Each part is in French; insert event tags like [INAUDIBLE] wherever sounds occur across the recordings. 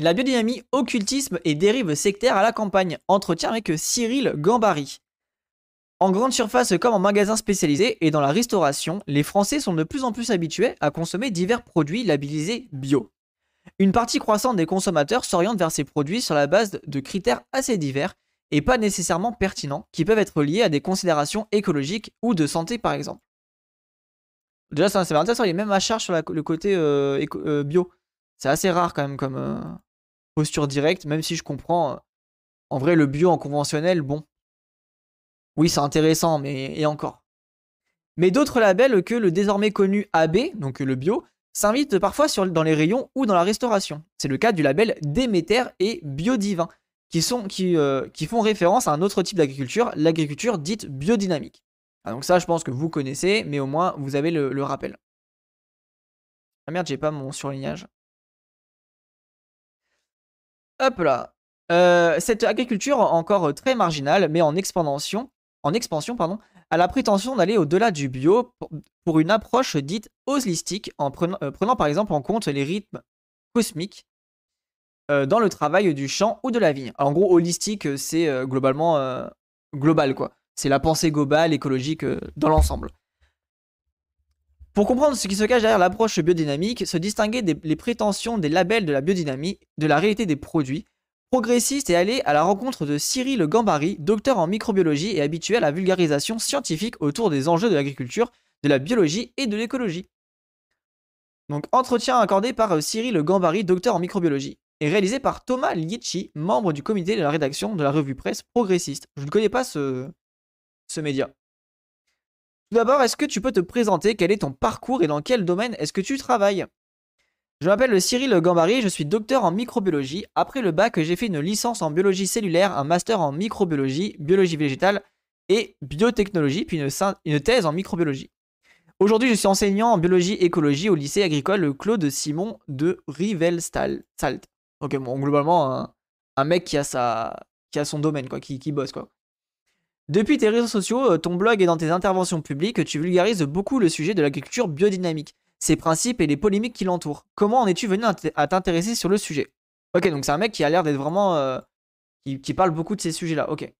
La biodynamie, occultisme et dérive sectaire à la campagne. Entretien avec Cyril Gambari. En grande surface comme en magasin spécialisé et dans la restauration, les Français sont de plus en plus habitués à consommer divers produits labellisés bio. Une partie croissante des consommateurs s'oriente vers ces produits sur la base de critères assez divers et pas nécessairement pertinents, qui peuvent être liés à des considérations écologiques ou de santé par exemple. Déjà, c'est intéressant, il est même à charge sur le côté euh, euh, bio. C'est assez rare quand même comme euh, posture directe, même si je comprends. en vrai, le bio en conventionnel, bon. Oui, c'est intéressant, mais et encore. Mais d'autres labels que le désormais connu AB, donc le bio, s'invitent parfois dans les rayons ou dans la restauration. C'est le cas du label Déméter et Biodivin, qui, sont, qui, qui font référence à un autre type d'agriculture, l'agriculture dite biodynamique. Ah, donc ça, je pense que vous connaissez, mais au moins, vous avez le, rappel. Ah merde, j'ai pas mon surlignage. Hop là. Euh, cette agriculture encore très marginale, mais en expansion, a la prétention d'aller au-delà du bio pour, une approche dite holistique, en euh, prenant, par exemple en compte les rythmes cosmiques euh, dans le travail du champ ou de la vigne. en gros, holistique, c'est globalement global, quoi. C'est la pensée globale, écologique euh, dans l'ensemble. Pour comprendre ce qui se cache derrière l'approche biodynamique, se distinguer des les prétentions des labels de la biodynamie de la réalité des produits, progressiste et aller à la rencontre de Cyril Gambari, docteur en microbiologie et habitué à la vulgarisation scientifique autour des enjeux de l'agriculture, de la biologie et de l'écologie. Donc, entretien accordé par euh, Cyril Gambari, docteur en microbiologie, et réalisé par Thomas Lietchi, membre du comité de la rédaction de la revue presse progressiste. Je ne connais pas ce, ce média. Tout d'abord, est-ce que tu peux te présenter? Quel est ton parcours et dans quel domaine est-ce que tu travailles? Je m'appelle Cyril Gambari, je suis docteur en microbiologie. Après le bac, j'ai fait une licence en biologie cellulaire, un master en microbiologie, biologie végétale et biotechnologie, puis une, thèse en microbiologie. Aujourd'hui, je suis enseignant en biologie écologie au lycée agricole Claude Simon de Rivelstal. Salt. Ok, bon, globalement, un, mec qui a, son domaine, quoi, qui bosse, quoi. Depuis tes réseaux sociaux, euh, ton blog et dans tes interventions publiques, tu vulgarises beaucoup le sujet de l'agriculture biodynamique, ses principes et les polémiques qui l'entourent. Comment en es-tu venu à t'intéresser sur le sujet? Ok, donc c'est un mec qui a l'air d'être vraiment... Euh, qui, parle beaucoup de ces sujets-là, ok.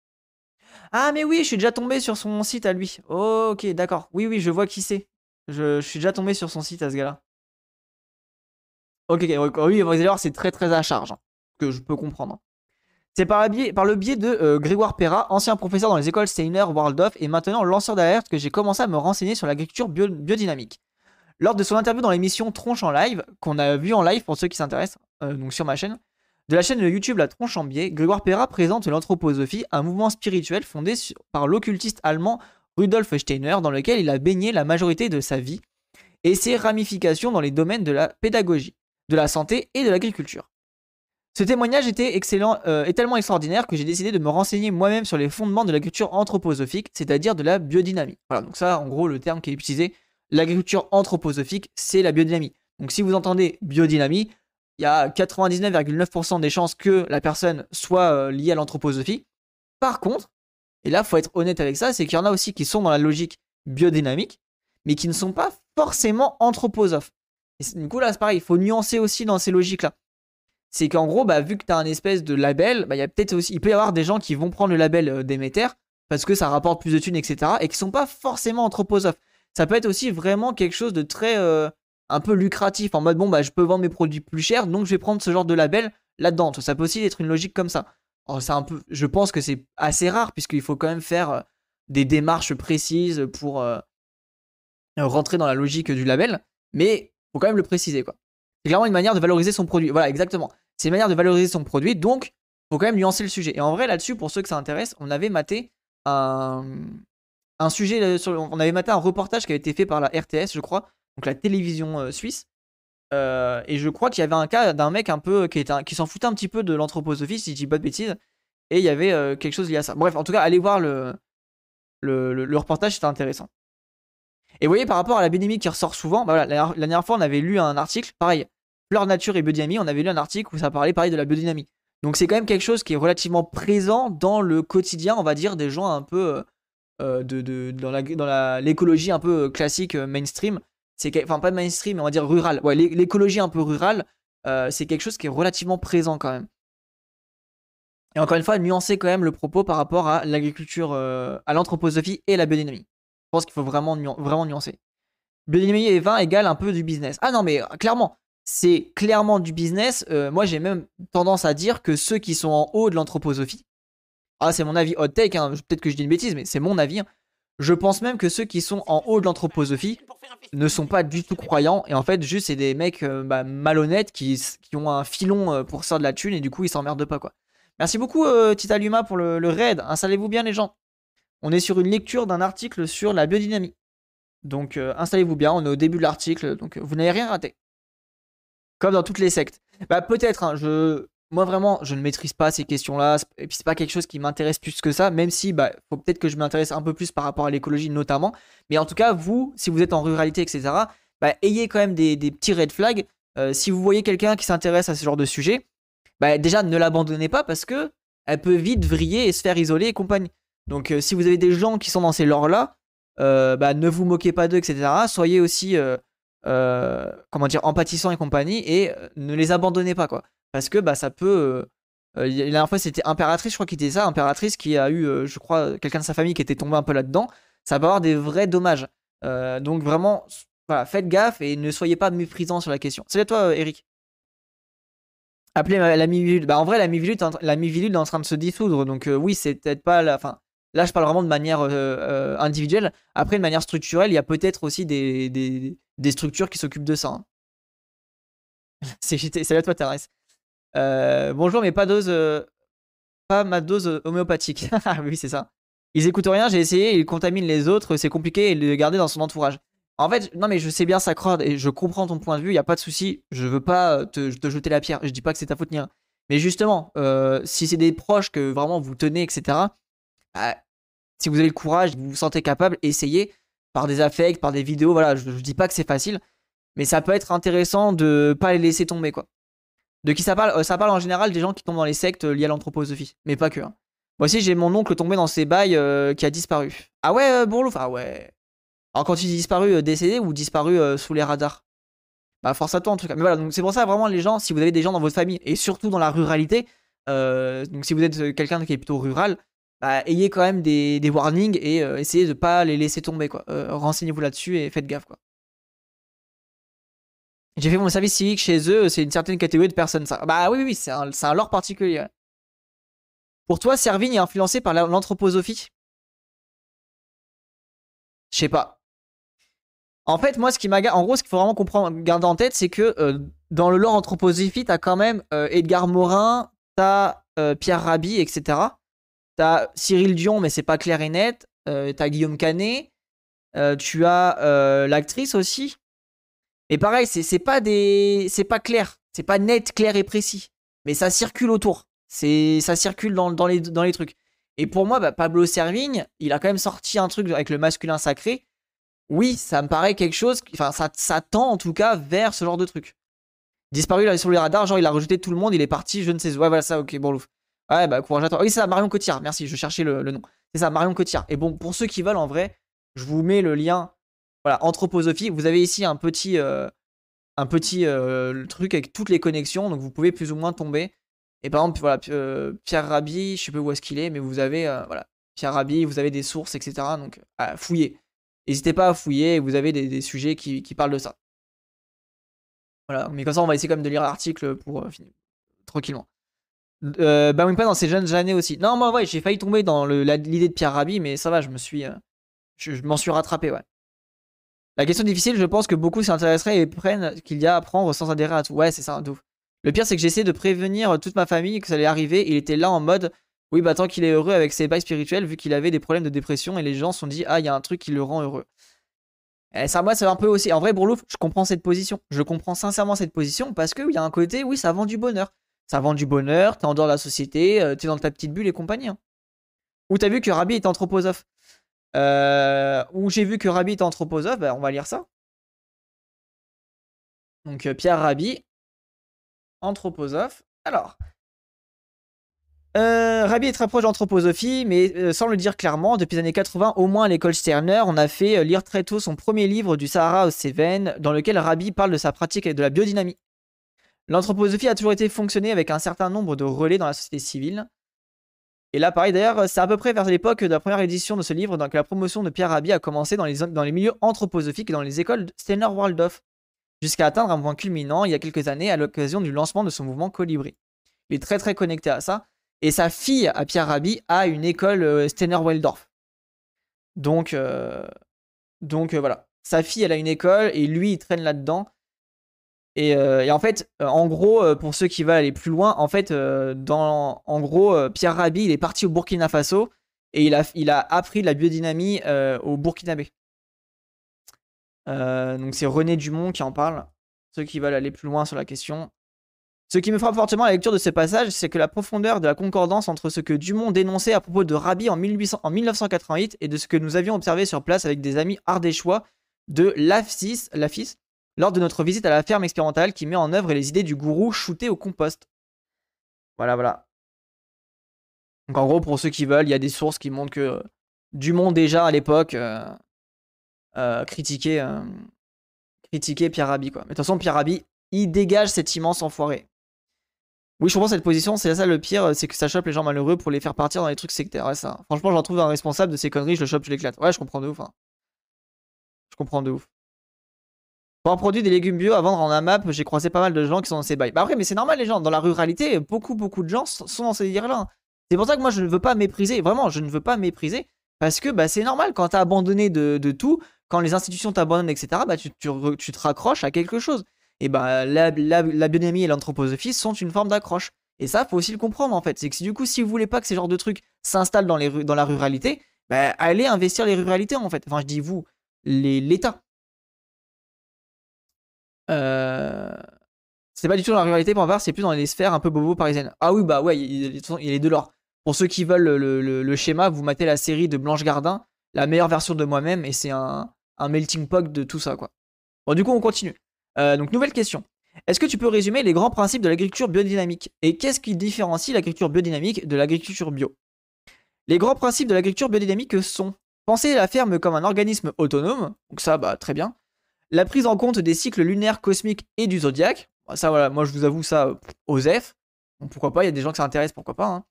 Ah mais oui, je suis déjà tombé sur son site à lui. ok, d'accord. Oui, oui, je vois qui c'est. Je, suis déjà tombé sur son site à ce gars-là. Ok, oui, vous allez voir, c'est très très à charge. Hein, que je peux comprendre. C'est par, le biais de euh, Grégoire Perra, ancien professeur dans les écoles Steiner, Waldorf et maintenant lanceur d'alerte que j'ai commencé à me renseigner sur l'agriculture biodynamique. Lors de son interview dans l'émission Tronche en live, qu'on a vu en live pour ceux qui s'intéressent, euh, donc sur ma chaîne, de la chaîne YouTube La Tronche en biais, Grégoire Perra présente l'anthroposophie, un mouvement spirituel fondé par l'occultiste allemand Rudolf Steiner, dans lequel il a baigné la majorité de sa vie, et ses ramifications dans les domaines de la pédagogie, de la santé et de l'agriculture. Ce témoignage était excellent euh, et tellement extraordinaire que j'ai décidé de me renseigner moi-même sur les fondements de l'agriculture anthroposophique, c'est-à-dire de la biodynamie. Voilà, donc ça, en gros, le terme qui est utilisé, l'agriculture anthroposophique, c'est la biodynamie. Donc si vous entendez biodynamie, il y a 99,9% des chances que la personne soit euh, liée à l'anthroposophie. Par contre, et là, il faut être honnête avec ça, c'est qu'il y en a aussi qui sont dans la logique biodynamique, mais qui ne sont pas forcément anthroposophes. Et du coup, là, c'est pareil, il faut nuancer aussi dans ces logiques-là c'est qu'en gros, bah, vu que tu as un espèce de label, bah, y a peut-être aussi, il peut y avoir des gens qui vont prendre le label euh, parce que ça rapporte plus de thunes, etc. et qui sont pas forcément anthroposophes. Ça peut être aussi vraiment quelque chose de très euh, un peu lucratif en mode bon bah je peux vendre mes produits plus chers donc je vais prendre ce genre de label là-dedans. Ça peut aussi être une logique comme ça. un je pense que c'est assez rare puisqu'il faut quand même faire euh, des démarches précises pour rentrer dans la logique du label, mais faut quand même le préciser. C'est clairement une manière de valoriser son produit. Voilà, exactement. C'est une manière de valoriser son produit, donc faut quand même nuancer le sujet. Et en vrai, là-dessus, pour ceux que ça intéresse, on avait maté un, un sujet, euh, on avait maté un reportage qui avait été fait par la RTS, je crois, donc la télévision euh, suisse. Euh, et je crois qu'il y avait un cas d'un mec un peu qui, s'en foutait un petit peu de l'anthroposophie, si je dis pas de bêtises. Et il y avait quelque chose lié à ça. Bref, en tout cas, allez voir le, le, le, reportage, c'était intéressant. Et vous voyez, par rapport à la biodynamie qui ressort souvent, bah la, dernière fois, on avait lu un article, pareil, Fleur Nature et Biodynamie, on avait lu un article où ça parlait pareil de la biodynamie. Donc c'est quand même quelque chose qui est relativement présent dans le quotidien, on va dire, des gens un peu euh, euh, de, dans l'écologie un peu classique euh, mainstream. C'est enfin pas mainstream, mais on va dire rural. Ouais, l'écologie un peu rurale, c'est quelque chose qui est relativement présent quand même. Et encore une fois, nuancer quand même le propos par rapport à l'agriculture, à l'anthroposophie et la biodynamie. Je pense qu'il faut vraiment, vraiment nuancer. Biodynamie et vin égale un peu du business. Ah non, mais clairement, c'est clairement du business. moi, j'ai même tendance à dire que ceux qui sont en haut de l'anthroposophie, ah, c'est mon avis hot take, hein, peut-être que je dis une bêtise, mais c'est mon avis. Hein. Je pense même que ceux qui sont en haut de l'anthroposophie ne sont pas du tout croyants. Et en fait, juste, c'est des mecs euh, bah, malhonnêtes qui, ont un filon euh, pour sortir de la thune et du coup, ils s'emmerdent pas, quoi. Merci beaucoup, euh, Tita Luma, pour le, raid. Installez-vous bien, les gens. On est sur une lecture d'un article sur la biodynamie. Donc, installez-vous bien. On est au début de l'article, donc vous n'avez rien raté. Comme dans toutes les sectes. Bah, peut-être, hein, je moi vraiment, je ne maîtrise pas ces questions-là. Et puis c'est pas quelque chose qui m'intéresse plus que ça, même si bah faut peut-être que je m'intéresse un peu plus par rapport à l'écologie notamment. Mais en tout cas, vous, si vous êtes en ruralité, etc., bah, ayez quand même des, petits red flags. Euh, si vous voyez quelqu'un qui s'intéresse à ce genre de sujet, bah, déjà ne l'abandonnez pas parce que elle peut vite vriller et se faire isoler et compagnie. Donc euh, si vous avez des gens qui sont dans ces lores-là, euh, bah, ne vous moquez pas d'eux, etc. Soyez aussi, comment dire, empathissants et compagnie et ne les abandonnez pas, quoi parce que bah, ça peut. Euh, euh, la dernière fois, c'était Impératrice, je crois qu'il était ça, Impératrice qui a eu, euh, je crois, quelqu'un de sa famille qui était tombé un peu là-dedans. Ça va avoir des vrais dommages. donc vraiment, faites gaffe et ne soyez pas méprisants sur la question. Salut à toi, Eric. Appelez la mi Bah, en vrai, la mi-vilute la mi est en train de se dissoudre. Donc, oui, c'est peut-être pas la. Enfin, là, je parle vraiment de manière individuelle. Après, de manière structurelle, il y a peut-être aussi des, des, structures qui s'occupent de ça. Hein. [LAUGHS] Salut à toi, Thérèse. Euh, bonjour, mais pas dose. Euh, pas ma dose euh, homéopathique. [LAUGHS] Oui, c'est ça. Ils écoutent rien, j'ai essayé, ils contaminent les autres, c'est compliqué de les garder dans son entourage. En fait, non, mais je sais bien, ça croit et je comprends ton point de vue, il y a pas de souci. Je veux pas te, jeter la pierre, je dis pas que c'est ta faute ni rien. Mais justement, si c'est des proches que vraiment vous tenez, etc., si vous avez le courage, vous vous sentez capable, essayez par des affects, par des vidéos, voilà, je, je dis pas que c'est facile, mais ça peut être intéressant de pas les laisser tomber, quoi. De qui ça parle euh, Ça parle en général des gens qui tombent dans les sectes liées à l'anthroposophie, mais pas que. Hein. Moi aussi, j'ai mon oncle tombé dans ces bails euh, qui a disparu. Ah ouais, euh, Bourlouf Ah ouais. Alors quand il est disparu décédé ou disparu sous les radars? Bah force à toi en tout cas. Mais voilà, donc c'est pour ça vraiment les gens, si vous avez des gens dans votre famille, et surtout dans la ruralité, donc si vous êtes quelqu'un qui est plutôt rural, bah, ayez quand même des, warnings et essayez de pas les laisser tomber quoi. Renseignez-vous là-dessus et faites gaffe. J'ai fait mon service civique chez eux, c'est une certaine catégorie de personnes. Ça. Bah oui, oui, c'est un, lore particulier. Pour toi, Servigne est influencé par l'anthroposophie? Je sais pas. En fait, moi, ce qui m'agace, en gros, ce qu'il faut vraiment comprendre, garder en tête, c'est que euh, dans le lore anthroposophie, t'as quand même euh, Edgar Morin, t'as euh, Pierre Rabhi, etc. T'as Cyril Dion, mais c'est pas clair et net. t'as Guillaume Canet. tu as l'actrice aussi. Et pareil, c'est pas des, c'est pas clair, c'est pas net, clair et précis, mais ça circule autour. C'est, ça circule dans, les, dans les trucs. Et pour moi, bah, Pablo Servigne, il a quand même sorti un truc avec le masculin sacré. Oui, ça me paraît quelque chose, enfin, ça, tend en tout cas vers ce genre de truc. Disparu là, sur les radars, genre il a rejeté tout le monde, il est parti, je ne sais. Ouais, voilà ça, ok, bon, louf. Ouais, bah courage à toi. Oui, c'est ça, Marion Cotillard, merci, je cherchais le, nom. C'est ça, Marion Cotillard. Et bon, pour ceux qui veulent, en vrai, je vous mets le lien voilà, anthroposophie. Vous avez ici un petit, euh, euh, truc avec toutes les connexions, donc vous pouvez plus ou moins tomber. Et par exemple, voilà, euh, Pierre Rabhi, je sais pas où est-ce qu'il est, mais vous avez, voilà, Pierre Rabhi, vous avez des sources, etc. Donc, à fouiller. N'hésitez pas à fouiller, vous avez des, sujets qui, parlent de ça. Voilà, mais comme ça, on va essayer quand même de lire l'article pour finir tranquillement. Euh, bah oui, pas dans ces jeunes années aussi. Non, moi, ouais, j'ai failli tomber dans l'idée de Pierre Rabhi, mais ça va, je me suis, je m'en suis rattrapé, ouais. La question difficile, je pense que beaucoup s'intéresseraient et prennent qu'il y a à apprendre sans adhérer à tout. Ouais, c'est ça, d'où. Le pire, c'est que j'essaie de prévenir toute ma famille que ça allait arriver. Il était là en mode, oui, bah tant qu'il est heureux avec ses bails spirituels, vu qu'il avait des problèmes de dépression, et les gens se sont dit, ah, il y a un truc qui le rend heureux. Et ça, moi, c'est un peu aussi. En vrai, Bourlouf, je comprends cette position. Je comprends sincèrement cette position parce qu'il y a un côté, oui, ça vend du bonheur. Ça vend du bonheur, t'es en dehors de la société, euh, t'es dans ta petite bulle et compagnie. Hein. Ou t'as vu que Rabbi est anthroposophe. Euh, où j'ai vu que Rabbi est anthroposophe, bah, on va lire ça. Donc euh, Pierre Rabbi, anthroposophe. Alors, euh, Rabbi est très proche d'anthroposophie, mais sans le dire clairement, depuis les années 80, au moins à l'école Sterner, on a fait lire très tôt son premier livre du Sahara aux Cévennes, dans lequel Rabbi parle de sa pratique et de la biodynamie. L'anthroposophie a toujours été fonctionnée avec un certain nombre de relais dans la société civile. Et là, pareil, d'ailleurs, c'est à peu près vers l'époque de la première édition de ce livre que la promotion de Pierre Rabhi a commencé dans les, milieux anthroposophiques et dans les écoles Steiner Waldorf, jusqu'à atteindre un point culminant il y a quelques années à l'occasion du lancement de son mouvement Colibri. Il est très très connecté à ça. Et sa fille, à Pierre Rabhi, a une école euh, Steiner Waldorf. Donc, euh, euh, voilà. Sa fille, elle a une école et lui, il traîne là-dedans. Euh, et, en fait, euh, en gros, euh, pour ceux qui veulent aller plus loin, en fait, en gros, Pierre Rabhi, il est parti au Burkina Faso et il a, appris la biodynamie au Burkinabé. donc c'est René Dumont qui en parle. Ceux qui veulent aller plus loin sur la question. Ce qui me frappe fortement à la lecture de ce passage, c'est que la profondeur de la concordance entre ce que Dumont dénonçait à propos de Rabhi en, 1800, en 1988 et de ce que nous avions observé sur place avec des amis ardéchois de l'AFIS, lors de notre visite à la ferme expérimentale qui met en œuvre les idées du gourou shooté au compost. Voilà, voilà. Donc en gros, pour ceux qui veulent, il y a des sources qui montrent que euh, Dumont déjà à l'époque euh, euh, critiquait, Pierre Rabhi. Quoi. Mais de toute façon, Pierre Rabhi, il dégage cet immense enfoiré. Oui, je comprends cette position, c'est ça le pire, c'est que ça chope les gens malheureux pour les faire partir dans les trucs sectaires. Ouais, ça. Franchement, j'en trouve un responsable de ces conneries, je le chope, je l'éclate. Ouais, je comprends de ouf. Hein. Je comprends de ouf. Pour un produit des légumes bio à vendre en AMAP, j'ai croisé pas mal de gens qui sont dans ces bails. Bah après, mais c'est normal les gens. Dans la ruralité, beaucoup, beaucoup de gens sont dans ces délires-là. C'est pour ça que moi, je ne veux pas mépriser. Vraiment, je ne veux pas mépriser. Parce que bah, c'est normal quand t'as abandonné de, tout, quand les institutions t'abandonnent, etc., bah, tu, te raccroches à quelque chose. Et bah la, la, biodynamie et l'anthroposophie sont une forme d'accroche. Et ça, faut aussi le comprendre en fait. C'est que du coup, si vous voulez pas que ces genres de trucs s'installent dans, dans la ruralité, bah, allez investir les ruralités en fait. Enfin, je dis vous, l'État. Euh, c'est pas du tout dans la ruralité pour voir, c'est plus dans les sphères un peu bobo parisiennes. Ah oui, bah ouais, il, a de l'or. Pour ceux qui veulent le, schéma, vous mettez la série de Blanche Gardin, la meilleure version de moi-même, et c'est un, melting pot de tout ça, quoi. Bon, du coup, on continue. Euh, donc, nouvelle question. Est-ce que tu peux résumer les grands principes de l'agriculture biodynamique? Et qu'est-ce qui différencie l'agriculture biodynamique de l'agriculture bio? Les grands principes de l'agriculture biodynamique sont penser la ferme comme un organisme autonome, donc ça, bah très bien, la prise en compte des cycles lunaires, cosmiques et du zodiaque. Bah, ça, voilà, moi je vous avoue ça, aux F. pourquoi pas, il y a des gens qui s'intéressent, pourquoi pas. Hein.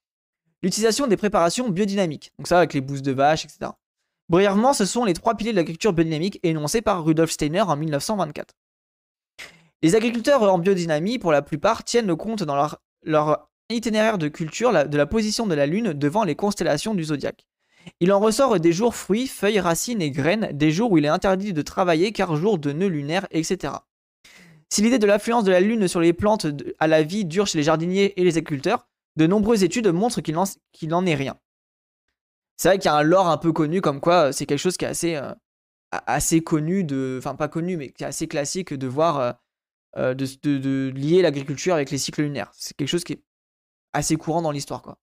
L'utilisation des préparations biodynamiques. Donc ça, avec les bousses de vache, etc. Brièvement, ce sont les trois piliers de l'agriculture biodynamique énoncés par Rudolf Steiner en 1924. Les agriculteurs en biodynamie, pour la plupart, tiennent compte dans leur, leur itinéraire de culture de la position de la Lune devant les constellations du zodiaque. Il en ressort des jours fruits, feuilles, racines et graines, des jours où il est interdit de travailler car jour de nœuds lunaires, etc. Si l'idée de l'influence de la Lune sur les plantes à la vie dure chez les jardiniers et les agriculteurs, de nombreuses études montrent qu'il n'en est rien. C'est vrai qu'il y a un lore un peu connu comme quoi euh, c'est quelque chose qui est assez, euh, assez connu, de, enfin pas connu, mais qui est assez classique de voir, euh, lier l'agriculture avec les cycles lunaires. C'est quelque chose qui est assez courant dans l'histoire, quoi.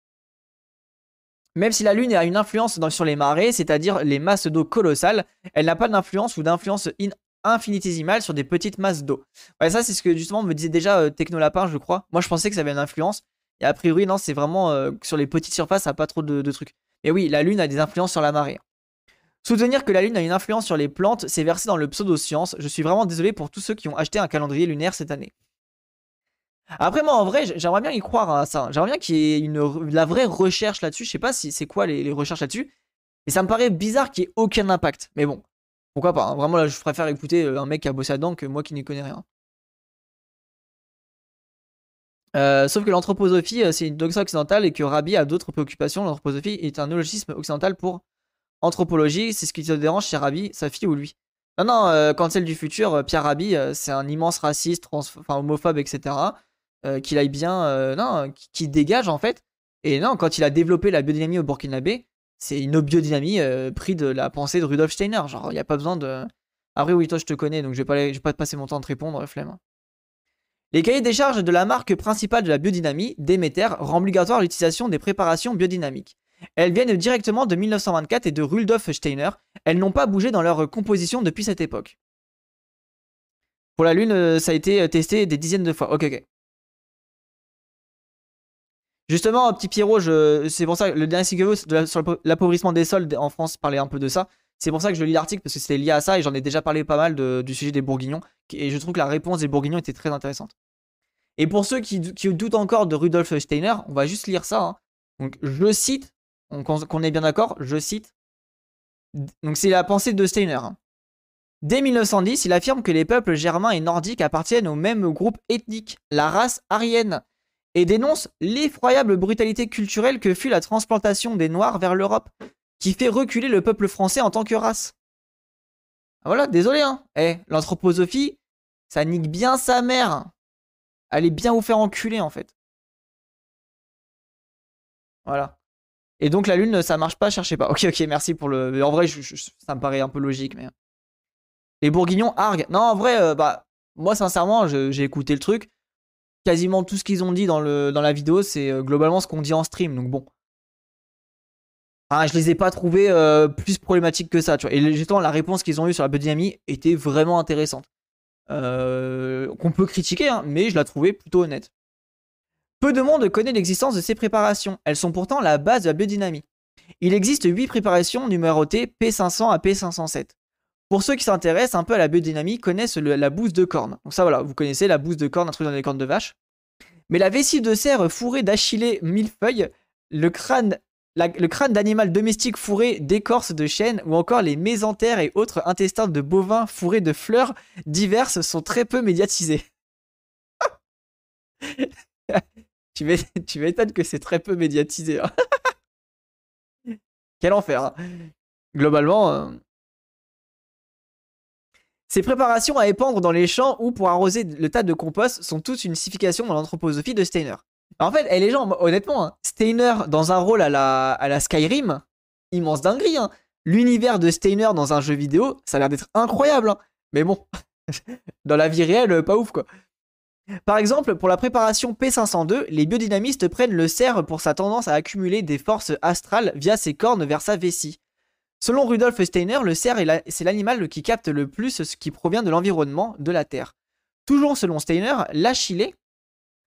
Même si la Lune a une influence sur les marées, c'est-à-dire les masses d'eau colossales, elle n'a pas d'influence ou d'influence infinitésimale sur des petites masses d'eau. Ouais, ça c'est ce que justement me disait déjà euh, Technolapin, je crois. Moi je pensais que ça avait une influence. Et a priori, non, c'est vraiment euh, sur les petites surfaces, ça pas trop de, trucs. Et oui, la Lune a des influences sur la marée. Soutenir que la Lune a une influence sur les plantes, c'est versé dans le pseudo-science. Je suis vraiment désolé pour tous ceux qui ont acheté un calendrier lunaire cette année. Après, moi, en vrai, j'aimerais bien y croire à ça. J'aimerais bien qu'il y ait une, la vraie recherche là-dessus. Je sais pas si c'est quoi les, recherches là-dessus. Et ça me paraît bizarre qu'il n'y ait aucun impact. Mais bon, pourquoi pas. Hein. Vraiment, là, je préfère écouter euh, un mec qui a bossé là-dedans que moi qui n'y connais rien. Euh, sauf que l'anthroposophie, euh, c'est une doxa occidentale et que Rabbi a d'autres préoccupations. L'anthroposophie est un néologisme occidental pour anthropologie. C'est ce qui te dérange chez Rabbi, sa fille ou lui. Non, non, quand celle du futur, Pierre Rabhi, c'est un immense raciste, enfin homophobe, etc. Euh, qu'il aille bien, euh, non, qui dégage en fait. Et non, quand il a développé la biodynamie au Burkinabé, c'est une biodynamie euh, pris de la pensée de Rudolf Steiner. Genre, il n'y a pas besoin de. Après, oui, toi, je te connais, donc je vais pas, je vais pas te passer mon temps de répondre, flemme. Les cahiers des charges de la marque principale de la biodynamie, Demeter, rendent obligatoire l'utilisation des préparations biodynamiques. Elles viennent directement de 1924 et de Rudolf Steiner. Elles n'ont pas bougé dans leur composition depuis cette époque. Pour la Lune, ça a été testé des dizaines de fois. Ok, ok. Justement, petit Pierrot, c'est pour ça que le dernier Sigurus sur l'appauvrissement des sols en France parlait un peu de ça. C'est pour ça que je lis l'article parce que c'était lié à ça et j'en ai déjà parlé pas mal du sujet des Bourguignons. Et je trouve que la réponse des Bourguignons était très intéressante. Et pour ceux qui, doutent encore de Rudolf Steiner, on va juste lire ça. Hein. Donc, je cite, qu'on est bien d'accord, je cite. Donc, c'est la pensée de Steiner. Hein. Dès 1910, il affirme que les peuples germains et nordiques appartiennent au même groupe ethnique, la race aryenne, et dénonce l'effroyable brutalité culturelle que fut la transplantation des Noirs vers l'Europe, qui fait reculer le peuple français en tant que race. Ah, voilà, désolé, hein. Eh, l'anthroposophie, ça nique bien sa mère. Allez bien vous faire enculer, en fait. Voilà. Et donc la lune, ça marche pas, cherchez pas. Ok, ok, merci pour le. En vrai, ça me paraît un peu logique, mais. Les Bourguignons arguent. Non, en vrai, euh, bah, moi, sincèrement, j'ai écouté le truc. Quasiment tout ce qu'ils ont dit dans, la vidéo, c'est euh, globalement ce qu'on dit en stream. Donc bon. Ah, je les ai pas trouvés euh, plus problématiques que ça. Et justement, la réponse qu'ils ont eue sur la biodynamie était vraiment intéressante. Qu'on peut critiquer, hein, mais je la trouvais plutôt honnête. Peu de monde connaît l'existence de ces préparations. Elles sont pourtant la base de la biodynamie. Il existe 8 préparations numérotées P500 à P507. Pour ceux qui s'intéressent un peu à la biodynamie, connaissent la bouse de corne. Donc ça voilà, vous connaissez la bouse de corne, truc dans les cornes de vache. Mais la vessie de cerf fourrée d'achillée millefeuille, le crâne, le crâne d'animal domestique fourré d'écorce de chêne ou encore les mésentères et autres intestins de bovins fourrés de fleurs diverses sont très peu médiatisés. [LAUGHS] tu m'étonnes que c'est très peu médiatisé. Hein. [LAUGHS] Quel enfer. Hein. Globalement, euh, ces préparations à épandre dans les champs ou pour arroser le tas de compost sont toutes une signification dans l'anthroposophie de Steiner. en fait, les gens, honnêtement, hein, Steiner dans un rôle à la, à la Skyrim, immense dinguerie. Hein. L'univers de Steiner dans un jeu vidéo, ça a l'air d'être incroyable. Hein. Mais bon, [LAUGHS] dans la vie réelle, pas ouf quoi. Par exemple, pour la préparation P502, les biodynamistes prennent le cerf pour sa tendance à accumuler des forces astrales via ses cornes vers sa vessie. Selon Rudolf Steiner, le cerf c'est l'animal qui capte le plus ce qui provient de l'environnement de la Terre. Toujours selon Steiner, l'achillée,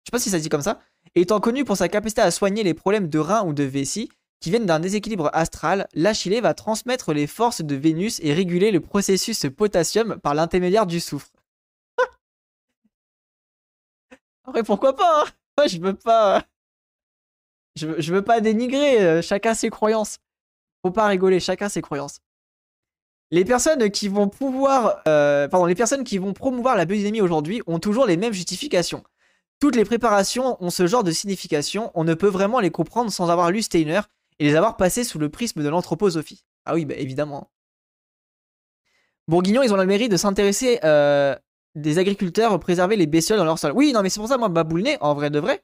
je sais pas si ça se dit comme ça, étant connu pour sa capacité à soigner les problèmes de rein ou de vessie qui viennent d'un déséquilibre astral, l'achillée va transmettre les forces de Vénus et réguler le processus potassium par l'intermédiaire du soufre. [LAUGHS] Après, pourquoi pas hein? Moi, je veux pas. Je, je veux pas dénigrer, euh, chacun ses croyances. Faut pas rigoler, chacun ses croyances. Les personnes qui vont pouvoir, euh, pardon, les personnes qui vont promouvoir la biodynamie aujourd'hui ont toujours les mêmes justifications. Toutes les préparations ont ce genre de signification, on ne peut vraiment les comprendre sans avoir lu Steiner et les avoir passées sous le prisme de l'anthroposophie. Ah oui, bah évidemment. Bourguignon, ils ont la mairie de s'intéresser euh, des agriculteurs préserver les bestioles dans leur sol. Oui, non, mais c'est pour ça, moi, Baboulné, en vrai de vrai,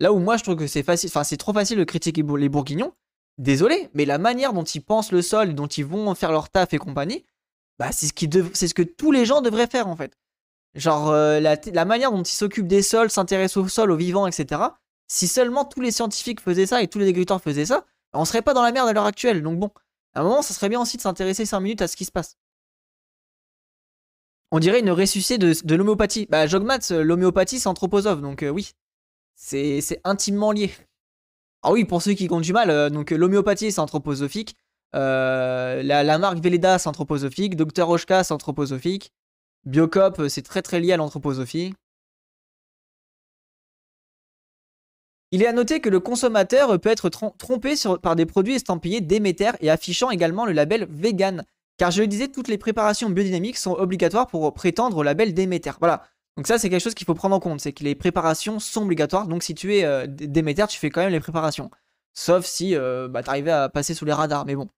là où moi je trouve que c'est facile, enfin, c'est trop facile de critiquer les Bourguignons, désolé, mais la manière dont ils pensent le sol, dont ils vont faire leur taf et compagnie, bah, c'est ce, qui ce que tous les gens devraient faire en fait. Genre, euh, la, manière dont ils s'occupent des sols, s'intéressent au sol, aux vivants, etc. Si seulement tous les scientifiques faisaient ça et tous les agriculteurs faisaient ça, on serait pas dans la merde à l'heure actuelle. Donc bon, à un moment, ça serait bien aussi de s'intéresser 5 minutes à ce qui se passe. On dirait une ressuscité de, l'homéopathie. Bah, Jogmatz, euh, l'homéopathie, c'est donc euh, oui. C'est intimement lié. Ah oui, pour ceux qui comptent du mal, euh, donc l'homéopathie c'est anthroposophique, euh, la, marque Velleda c'est anthroposophique, Dr Oshka c'est anthroposophique, Biocop euh, c'est très très lié à l'anthroposophie. Il est à noter que le consommateur peut être trompé par des produits estampillés Déméter et affichant également le label vegan. Car je le disais, toutes les préparations biodynamiques sont obligatoires pour prétendre au label Déméter. Voilà, donc ça, c'est quelque chose qu'il faut prendre en compte, c'est que les préparations sont obligatoires. Donc si tu es euh, Déméter, tu fais quand même les préparations. Sauf si euh, bah, tu arrivais à passer sous les radars, mais bon.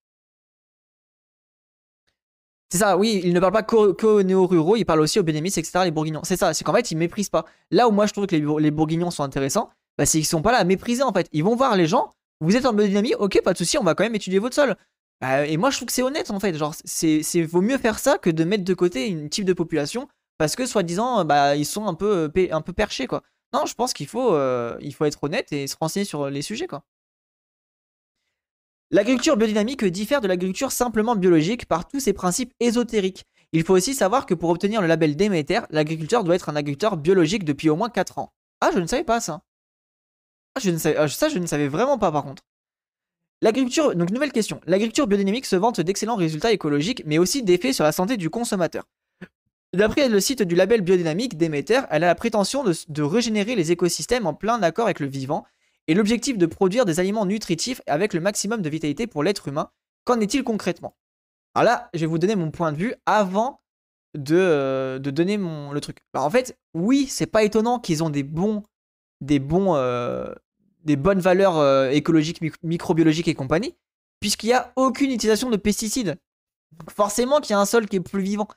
C'est ça, oui, il ne parle pas qu'aux néo-ruraux, il parle aussi aux bénémistes, etc., les bourguignons. C'est ça, c'est qu'en fait, ils méprisent pas. Là où moi je trouve que les, bourguignons sont intéressants, bah, c'est qu'ils sont pas là à mépriser en fait. Ils vont voir les gens, vous êtes en biodynamie, ok, pas de souci, on va quand même étudier votre sol. Bah, et moi je trouve que c'est honnête en fait, genre, c'est vaut mieux faire ça que de mettre de côté une type de population parce que soi-disant, bah, ils sont un peu, euh, un peu perchés, quoi. Non, je pense qu'il faut, euh, faut être honnête et se renseigner sur les sujets, quoi. L'agriculture biodynamique diffère de l'agriculture simplement biologique par tous ses principes ésotériques. Il faut aussi savoir que pour obtenir le label Déméter, l'agriculteur doit être un agriculteur biologique depuis au moins 4 ans. Ah, je ne savais pas ça. Ah, je ne savais, ah, ça, je ne savais vraiment pas par contre. L'agriculture, donc nouvelle question. L'agriculture biodynamique se vante d'excellents résultats écologiques, mais aussi d'effets sur la santé du consommateur. D'après le site du label biodynamique Demeter, elle a la prétention de, régénérer les écosystèmes en plein accord avec le vivant et l'objectif de produire des aliments nutritifs avec le maximum de vitalité pour l'être humain. Qu'en est-il concrètement? Alors là, je vais vous donner mon point de vue avant de, euh, donner le truc. Bah, en fait, oui, c'est pas étonnant qu'ils ont des bons, des euh, bonnes valeurs euh, écologiques, microbiologiques et compagnie, puisqu'il n'y a aucune utilisation de pesticides. Donc forcément qu'il y a un sol qui est plus vivant.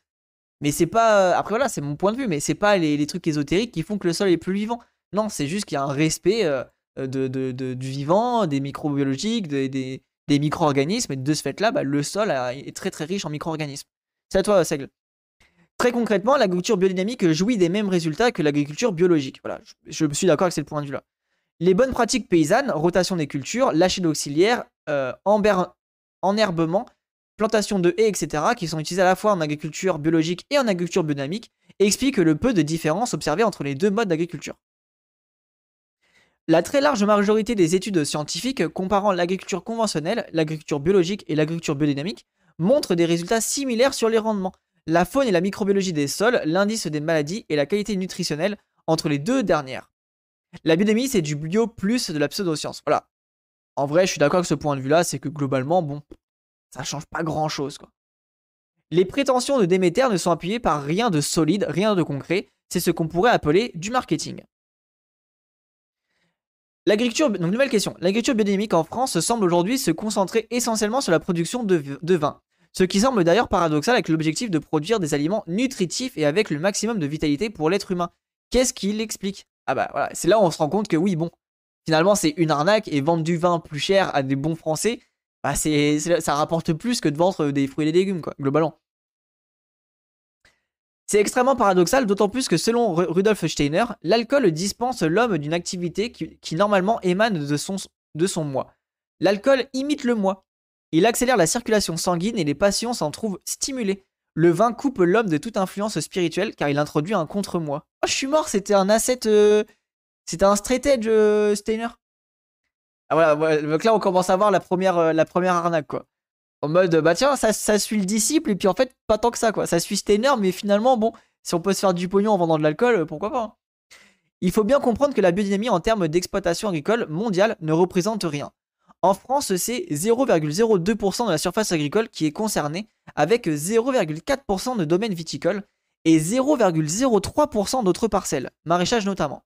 Mais c'est pas. Euh, après, voilà, c'est mon point de vue, mais c'est pas les, trucs ésotériques qui font que le sol est plus vivant. Non, c'est juste qu'il y a un respect euh, de, du vivant, des microbiologiques, des, micro-organismes. Et de ce fait-là, bah, le sol est très très riche en micro-organismes. C'est à toi, Seigle. Très concrètement, l'agriculture biodynamique jouit des mêmes résultats que l'agriculture biologique. Voilà, je, suis d'accord avec ce point de vue-là. Les bonnes pratiques paysannes, rotation des cultures, lâcher d'auxiliaires, euh, enherbement, plantation de haies, etc., qui sont utilisées à la fois en agriculture biologique et en agriculture biodynamique, expliquent le peu de différence observée entre les deux modes d'agriculture. La très large majorité des études scientifiques comparant l'agriculture conventionnelle, l'agriculture biologique et l'agriculture biodynamique montrent des résultats similaires sur les rendements, la faune et la microbiologie des sols, l'indice des maladies et la qualité nutritionnelle entre les deux dernières. La biodynamie, c'est du bio plus de la pseudoscience. Voilà. En vrai, je suis d'accord avec ce point de vue-là, c'est que globalement, bon, ça change pas grand chose quoi. Les prétentions de Déméter ne sont appuyées par rien de solide, rien de concret, c'est ce qu'on pourrait appeler du marketing. L'agriculture, donc nouvelle question. L'agriculture biodynamique en France semble aujourd'hui se concentrer essentiellement sur la production de, de vin. Ce qui semble d'ailleurs paradoxal avec l'objectif de produire des aliments nutritifs et avec le maximum de vitalité pour l'être humain. Qu'est-ce qui l'explique Ah bah voilà, c'est là où on se rend compte que oui, bon, finalement c'est une arnaque et vendre du vin plus cher à des bons Français, bah c'est, ça rapporte plus que de vendre des fruits et des légumes, quoi, globalement. C'est extrêmement paradoxal, d'autant plus que selon Rudolf Steiner, l'alcool dispense l'homme d'une activité qui, normalement émane de son, de son moi. L'alcool imite le moi. Il accélère la circulation sanguine et les passions s'en trouvent stimulées. Le vin coupe l'homme de toute influence spirituelle car il introduit un contre-moi. Oh, je suis mort, c'était un asset. Euh, c'était un straight edge, euh, Steiner? Ah, voilà, donc là on commence à voir la première, euh, la première arnaque quoi. En mode bah tiens, ça, ça, suit le disciple et puis en fait pas tant que ça quoi. Ça suit Steiner mais finalement bon, si on peut se faire du pognon en vendant de l'alcool, euh, pourquoi pas. Hein. Il faut bien comprendre que la biodynamie en termes d'exploitation agricole mondiale ne représente rien. En France, c'est 0,02% de la surface agricole qui est concernée, avec 0,4% de domaines viticoles et 0,03% d'autres parcelles, maraîchage notamment.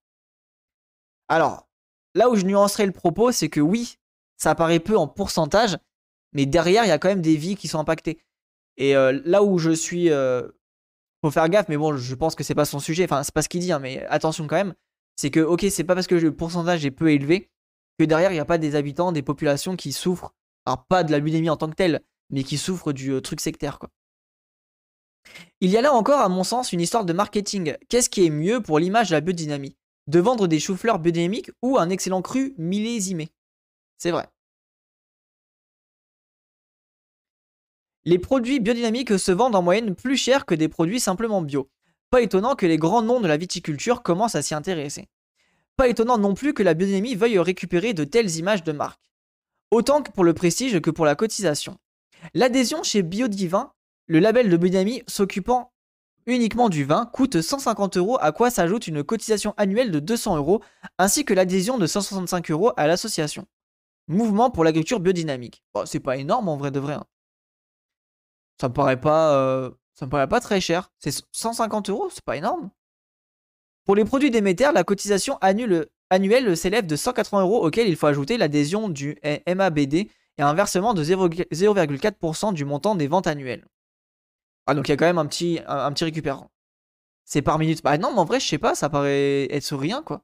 Alors, Là où je nuancerai le propos, c'est que oui, ça apparaît peu en pourcentage, mais derrière, il y a quand même des vies qui sont impactées. Et euh, là où je suis. Euh, faut faire gaffe, mais bon, je pense que c'est pas son sujet. Enfin, c'est pas ce qu'il dit, hein, mais attention quand même. C'est que, ok, c'est pas parce que le pourcentage est peu élevé que derrière, il n'y a pas des habitants, des populations qui souffrent. Alors, pas de la bulimie en tant que telle, mais qui souffrent du euh, truc sectaire, quoi. Il y a là encore, à mon sens, une histoire de marketing. Qu'est-ce qui est mieux pour l'image de la biodynamie? De vendre des choux-fleurs biodynamiques ou un excellent cru millésimé. C'est vrai. Les produits biodynamiques se vendent en moyenne plus cher que des produits simplement bio. Pas étonnant que les grands noms de la viticulture commencent à s'y intéresser. Pas étonnant non plus que la biodynamie veuille récupérer de telles images de marque. Autant que pour le prestige que pour la cotisation. L'adhésion chez Biodivin, le label de biodynamie s'occupant uniquement du vin coûte 150 euros, à quoi s'ajoute une cotisation annuelle de 200 euros, ainsi que l'adhésion de 165 euros à l'association. Mouvement pour l'agriculture biodynamique. c'est pas énorme en vrai de vrai. Hein. Ça me paraît pas, euh, ça me paraît pas très cher. C'est 150 euros, c'est pas énorme. Pour les produits d'émetteurs, la cotisation annuelle s'élève de 180 euros auquel il faut ajouter l'adhésion du MABD et un versement de 0,4% du montant des ventes annuelles. Ah, donc il y a quand même un petit, récupérant. C'est par minute. Bah non, mais en vrai, je sais pas, ça paraît être sur rien, quoi.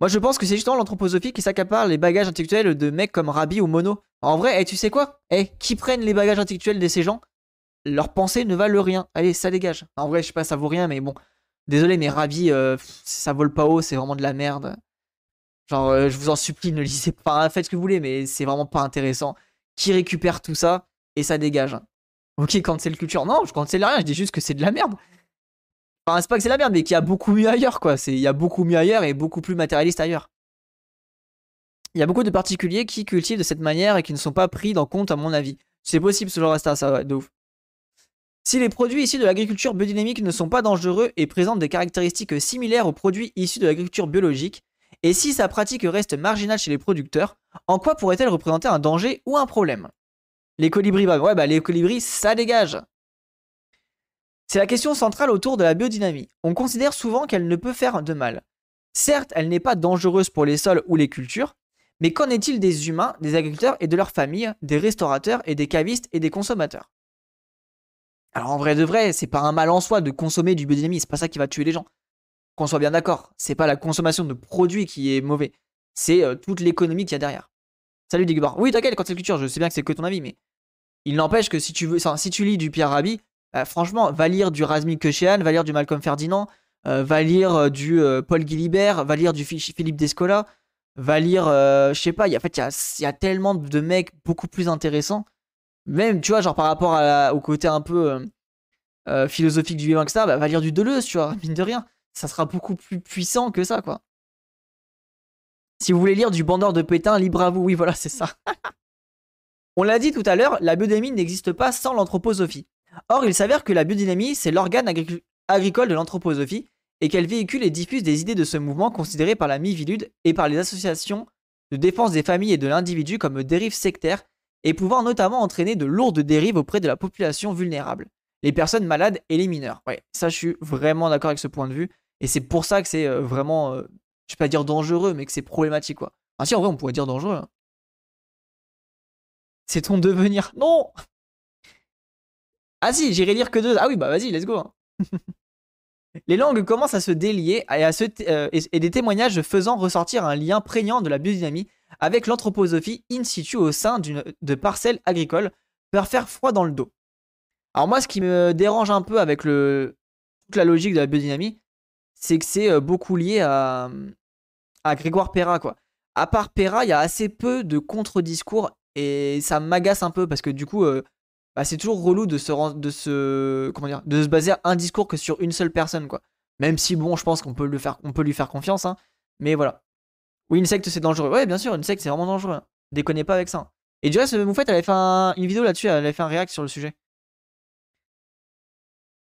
Moi, je pense que c'est justement l'anthroposophie qui s'accapare les bagages intellectuels de mecs comme Rabi ou Mono. En vrai, eh, tu sais quoi? Eh, qui prennent les bagages intellectuels de ces gens Leurs pensées ne valent rien. Allez, ça dégage. En vrai, je sais pas, ça vaut rien, mais bon. Désolé, mais Rabi, euh, ça vole pas haut, c'est vraiment de la merde. Genre, euh, je vous en supplie, ne lisez pas, faites ce que vous voulez, mais c'est vraiment pas intéressant. Qui récupère tout ça et ça dégage. Ok, cancel culture. Non, je cancel rien, je dis juste que c'est de la merde. Enfin, c'est pas que c'est de la merde, mais qu'il y a beaucoup mieux ailleurs, quoi. Il y a beaucoup mieux ailleurs et beaucoup plus matérialiste ailleurs. Il y a beaucoup de particuliers qui cultivent de cette manière et qui ne sont pas pris en compte, à mon avis. C'est possible ce genre ça, ça de ouf. Si les produits issus de l'agriculture biodynamique ne sont pas dangereux et présentent des caractéristiques similaires aux produits issus de l'agriculture biologique, et si sa pratique reste marginale chez les producteurs, en quoi pourrait-elle représenter un danger ou un problème? Les colibris, ouais, bah les ça dégage. C'est la question centrale autour de la biodynamie. On considère souvent qu'elle ne peut faire de mal. Certes, elle n'est pas dangereuse pour les sols ou les cultures, mais qu'en est-il des humains, des agriculteurs et de leurs familles, des restaurateurs et des cavistes et des consommateurs? Alors en vrai de vrai, c'est pas un mal en soi de consommer du biodynamie, c'est pas ça qui va tuer les gens. Qu'on soit bien d'accord, c'est pas la consommation de produits qui est mauvais, c'est euh, toute l'économie qu'il y a derrière. Salut Digbar. Oui, t'inquiète, quand c'est culture, je sais bien que c'est que ton avis, mais il n'empêche que si tu veux, si tu lis du Pierre Rabhi, bah, franchement, va lire du Razmil Keshean, va lire du Malcolm Ferdinand, euh, va lire euh, du Paul Guilibert, va lire du Philippe Descola, va lire, je sais pas, y a, en fait, il y a, tellement de mecs beaucoup plus intéressants. Même, tu vois, genre par rapport au côté un peu philosophique du vivant, etc., bah, va lire du Deleuze, tu vois, [LAUGHS] mine de rien ça sera beaucoup plus puissant que ça, quoi. Si vous voulez lire du bandeur de Pétain, libre à vous. Oui, voilà, c'est ça. [LAUGHS] On l'a dit tout à l'heure, la biodynamie n'existe pas sans l'anthroposophie. Or, il s'avère que la biodynamie, c'est l'organe agricole de l'anthroposophie et qu'elle véhicule et diffuse des idées de ce mouvement considéré par la Mivilude et par les associations de défense des familles et de l'individu comme dérives sectaires et pouvant notamment entraîner de lourdes dérives auprès de la population vulnérable, les personnes malades et les mineurs. Ouais, ça je suis vraiment d'accord avec ce point de vue. Et c'est pour ça que c'est euh, vraiment, euh, je vais pas dire dangereux, mais que c'est problématique, quoi. Ah en vrai, on pourrait dire dangereux. Hein. C'est ton devenir? Non Ah si, j'irai lire que deux. Ah oui, bah vas-y, let's go. Hein. [LAUGHS] Les langues commencent à se délier et, à euh, et, des témoignages faisant ressortir un lien prégnant de la biodynamie avec l'anthroposophie in situ au sein de parcelles agricoles peut faire froid dans le dos. Alors moi, ce qui me dérange un peu avec le, toute la logique de la biodynamie, c'est que c'est beaucoup lié à, à Grégoire Perra, quoi. À part Perra, il y a assez peu de contre-discours et ça m'agace un peu parce que du coup, bah, c'est toujours relou de se, de se, comment dire, de se baser un discours que sur une seule personne, quoi. Même si bon, je pense qu'on peut le faire, on peut lui faire confiance, hein. Mais voilà. Oui, une secte c'est dangereux. Ouais, bien sûr, une secte c'est vraiment dangereux. Hein. Déconnez pas avec ça. Hein. Et du reste, Moufette, elle avait fait une vidéo là-dessus, elle avait fait un react sur le sujet.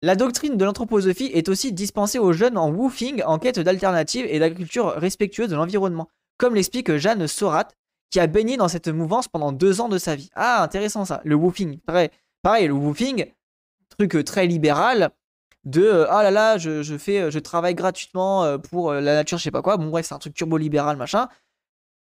La doctrine de l'anthroposophie est aussi dispensée aux jeunes en woofing en quête d'alternatives et d'agriculture respectueuse de l'environnement, comme l'explique Jeanne Sorat, qui a baigné dans cette mouvance pendant deux ans de sa vie. Ah, intéressant ça, le woofing. Pareil, le woofing, truc euh, très libéral, de euh, ah là là, je, fais, euh, je travaille gratuitement pour la nature, je sais pas quoi. Bon, bref, c'est un truc turbo-libéral, machin.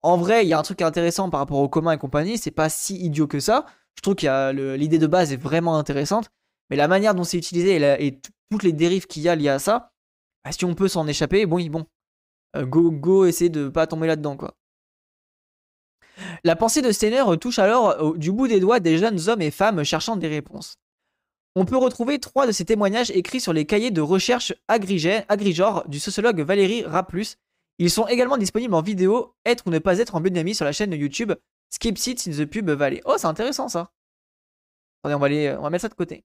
En vrai, il y a un truc intéressant par rapport au commun et compagnie, c'est pas si idiot que ça. Je trouve que l'idée de base est vraiment intéressante. Mais la manière dont c'est utilisé et, toutes les dérives qu'il y a liées à ça, bah, si on peut s'en échapper, bon, bon. Go, go, essayer de pas tomber là-dedans, quoi. La pensée de Steiner touche alors du bout des doigts des jeunes hommes et femmes cherchant des réponses. On peut retrouver trois de ces témoignages écrits sur les cahiers de recherche agrigore du sociologue Valérie Raplus. Ils sont également disponibles en vidéo Être ou ne pas être en biodynamie sur la chaîne YouTube Skip Seats in the Pub Valley. Oh, c'est intéressant ça. Attendez, on va, aller, on va mettre ça de côté.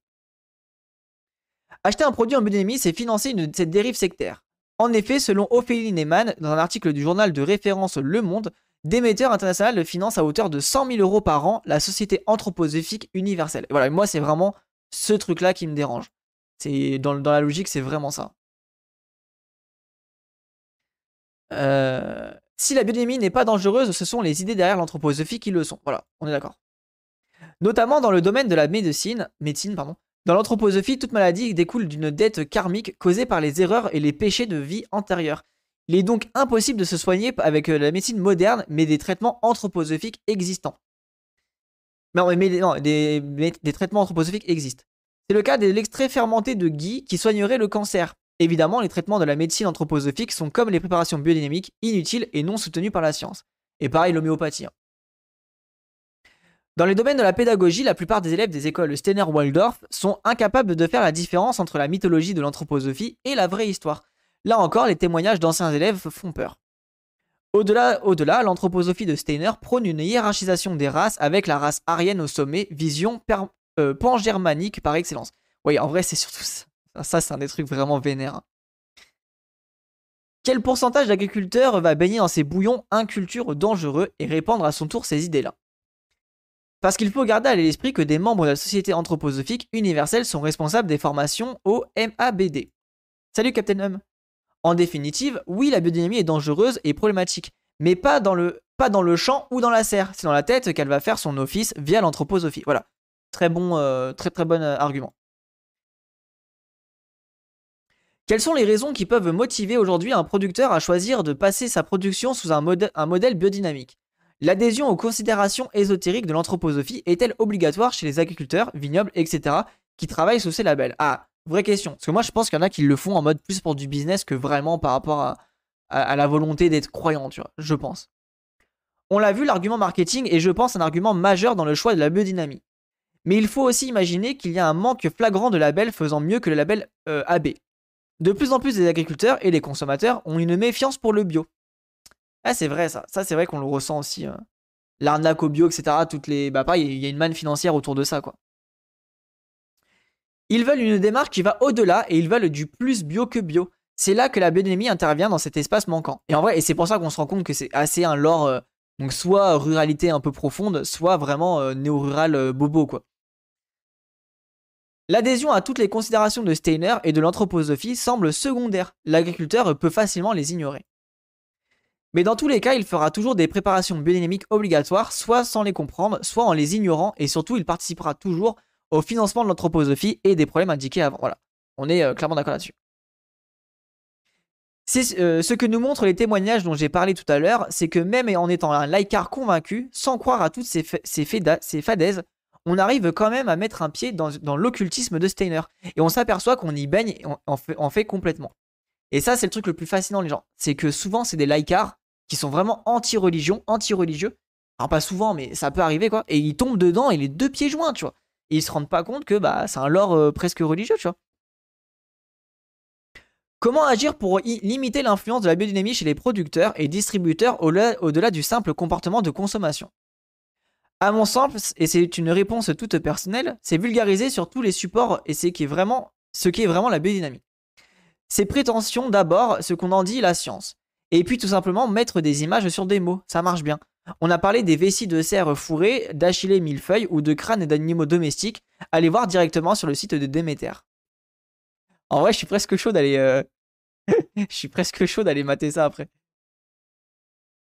Acheter un produit en biodynamie, c'est financer une, cette dérive sectaire. En effet, selon Ophélie Neyman, dans un article du journal de référence Le Monde, Démetteur International finance à hauteur de 100 000 euros par an la société anthroposophique universelle. voilà, moi, c'est vraiment ce truc-là qui me dérange. Dans, la logique, c'est vraiment ça. Euh, si la biodynamie n'est pas dangereuse, ce sont les idées derrière l'anthroposophie qui le sont. Voilà, on est d'accord. Notamment dans le domaine de la médecine, médecine pardon, dans l'anthroposophie, toute maladie découle d'une dette karmique causée par les erreurs et les péchés de vie antérieure. Il est donc impossible de se soigner avec euh, la médecine moderne, mais des traitements anthroposophiques existants. Non, mais, des, traitements anthroposophiques existent. C'est le cas de l'extrait fermenté de gui qui soignerait le cancer. Évidemment, les traitements de la médecine anthroposophique sont comme les préparations biodynamiques, inutiles et non soutenues par la science. Et pareil, l'homéopathie. Hein. Dans les domaines de la pédagogie, la plupart des élèves des écoles Steiner-Waldorf sont incapables de faire la différence entre la mythologie de l'anthroposophie et la vraie histoire. Là encore, les témoignages d'anciens élèves font peur. Au-delà, l'anthroposophie de Steiner prône une hiérarchisation des races avec la race aryenne au sommet, vision euh, pan-germanique par excellence. Oui, en vrai, c'est surtout ça. Ça, c'est un des trucs vraiment vénères. Quel pourcentage d'agriculteurs va baigner dans ces bouillons incultures dangereux et répandre à son tour ces idées-là? Parce qu'il faut garder à l'esprit que des membres de la Société anthroposophique universelle sont responsables des formations au MABD. Salut Captain Hum. En définitive, oui, la biodynamie est dangereuse et problématique, mais pas dans le, champ ou dans la serre. C'est dans la tête qu'elle va faire son office via l'anthroposophie. Voilà. Très bon, euh, très très bon euh, argument. Quelles sont les raisons qui peuvent motiver aujourd'hui un producteur à choisir de passer sa production sous un, un modèle biodynamique? L'adhésion aux considérations ésotériques de l'anthroposophie est-elle obligatoire chez les agriculteurs, vignobles, etc., qui travaillent sous ces labels? Ah, vraie question. Parce que moi, je pense qu'il y en a qui le font en mode plus pour du business que vraiment par rapport à, la volonté d'être croyant, tu vois, je pense. On l'a vu, l'argument marketing est, je pense, un argument majeur dans le choix de la biodynamie. Mais il faut aussi imaginer qu'il y a un manque flagrant de labels faisant mieux que le label euh, AB. De plus en plus des agriculteurs et des consommateurs ont une méfiance pour le bio. Ah, c'est vrai ça. Ça, c'est vrai qu'on le ressent aussi. Hein. L'arnaque au bio, etc. Toutes les. Bah, pareil, il y a une manne financière autour de ça, quoi. Ils veulent une démarche qui va au-delà et ils veulent du plus bio que bio. C'est là que la biodynamie intervient dans cet espace manquant. Et en vrai, et c'est pour ça qu'on se rend compte que c'est assez un lore, euh, donc soit ruralité un peu profonde, soit vraiment euh, néo-rural euh, bobo, quoi. L'adhésion à toutes les considérations de Steiner et de l'anthroposophie semble secondaire. L'agriculteur peut facilement les ignorer. Mais dans tous les cas, il fera toujours des préparations biodynamiques obligatoires, soit sans les comprendre, soit en les ignorant, et surtout il participera toujours au financement de l'anthroposophie et des problèmes indiqués avant. Voilà, on est clairement d'accord là-dessus. Euh, ce que nous montrent les témoignages dont j'ai parlé tout à l'heure, c'est que même en étant un laïcard convaincu, sans croire à toutes ces, ces, fadaises, on arrive quand même à mettre un pied dans, l'occultisme de Steiner. Et on s'aperçoit qu'on y baigne et on, fait, complètement. Et ça, c'est le truc le plus fascinant, les gens. C'est que souvent, c'est des laïcards qui sont vraiment anti-religion, anti-religieux. Alors, pas souvent, mais ça peut arriver, quoi. Et ils tombent dedans et les deux pieds joints, tu vois. Et ils se rendent pas compte que bah, c'est un lore euh, presque religieux, tu vois. Comment agir pour limiter l'influence de la biodynamie chez les producteurs et distributeurs au-delà du simple comportement de consommation? À mon sens, et c'est une réponse toute personnelle, c'est vulgariser sur tous les supports et c'est qui est vraiment, ce qui est vraiment la biodynamie. C'est prétention d'abord, ce qu'on en dit la science. Et puis tout simplement mettre des images sur des mots, ça marche bien. On a parlé des vessies de cerf fourrées, d'achillées millefeuilles ou de crânes d'animaux domestiques. Allez voir directement sur le site de Déméter. En vrai, je suis presque chaud d'aller. Euh, [LAUGHS] je suis presque chaud d'aller mater ça après.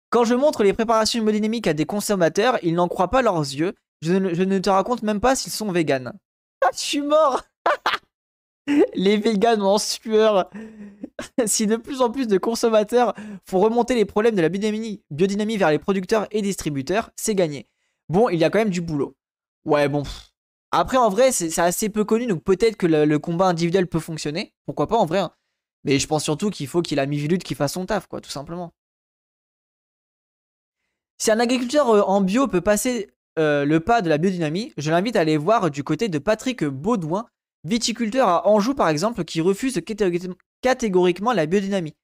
Quand je montre les préparations hémodynamiques à des consommateurs, ils n'en croient pas leurs yeux. Je ne, te raconte même pas s'ils sont véganes. Ah, je suis mort [LAUGHS] Les véganes en sueur. si de plus en plus de consommateurs font remonter les problèmes de la biodynamie, vers les producteurs et distributeurs, c'est gagné. Bon, il y a quand même du boulot. Ouais, bon. Après, en vrai, c'est assez peu connu, donc peut-être que le, combat individuel peut fonctionner. Pourquoi pas, en vrai. Hein. Mais je pense surtout qu'il faut qu'il a mis lutte qui fasse son taf, quoi, tout simplement. Si un agriculteur euh, en bio peut passer euh, le pas de la biodynamie, je l'invite à aller voir du côté de Patrick Baudouin, viticulteur à Anjou par exemple, qui refuse catégoriquement la biodynamie.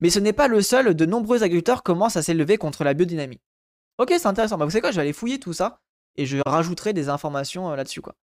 Mais ce n'est pas le seul, de nombreux agriculteurs commencent à s'élever contre la biodynamie. Ok, c'est intéressant. Bah, vous savez quoi, je vais aller fouiller tout ça et je rajouterai des informations euh, là-dessus, quoi.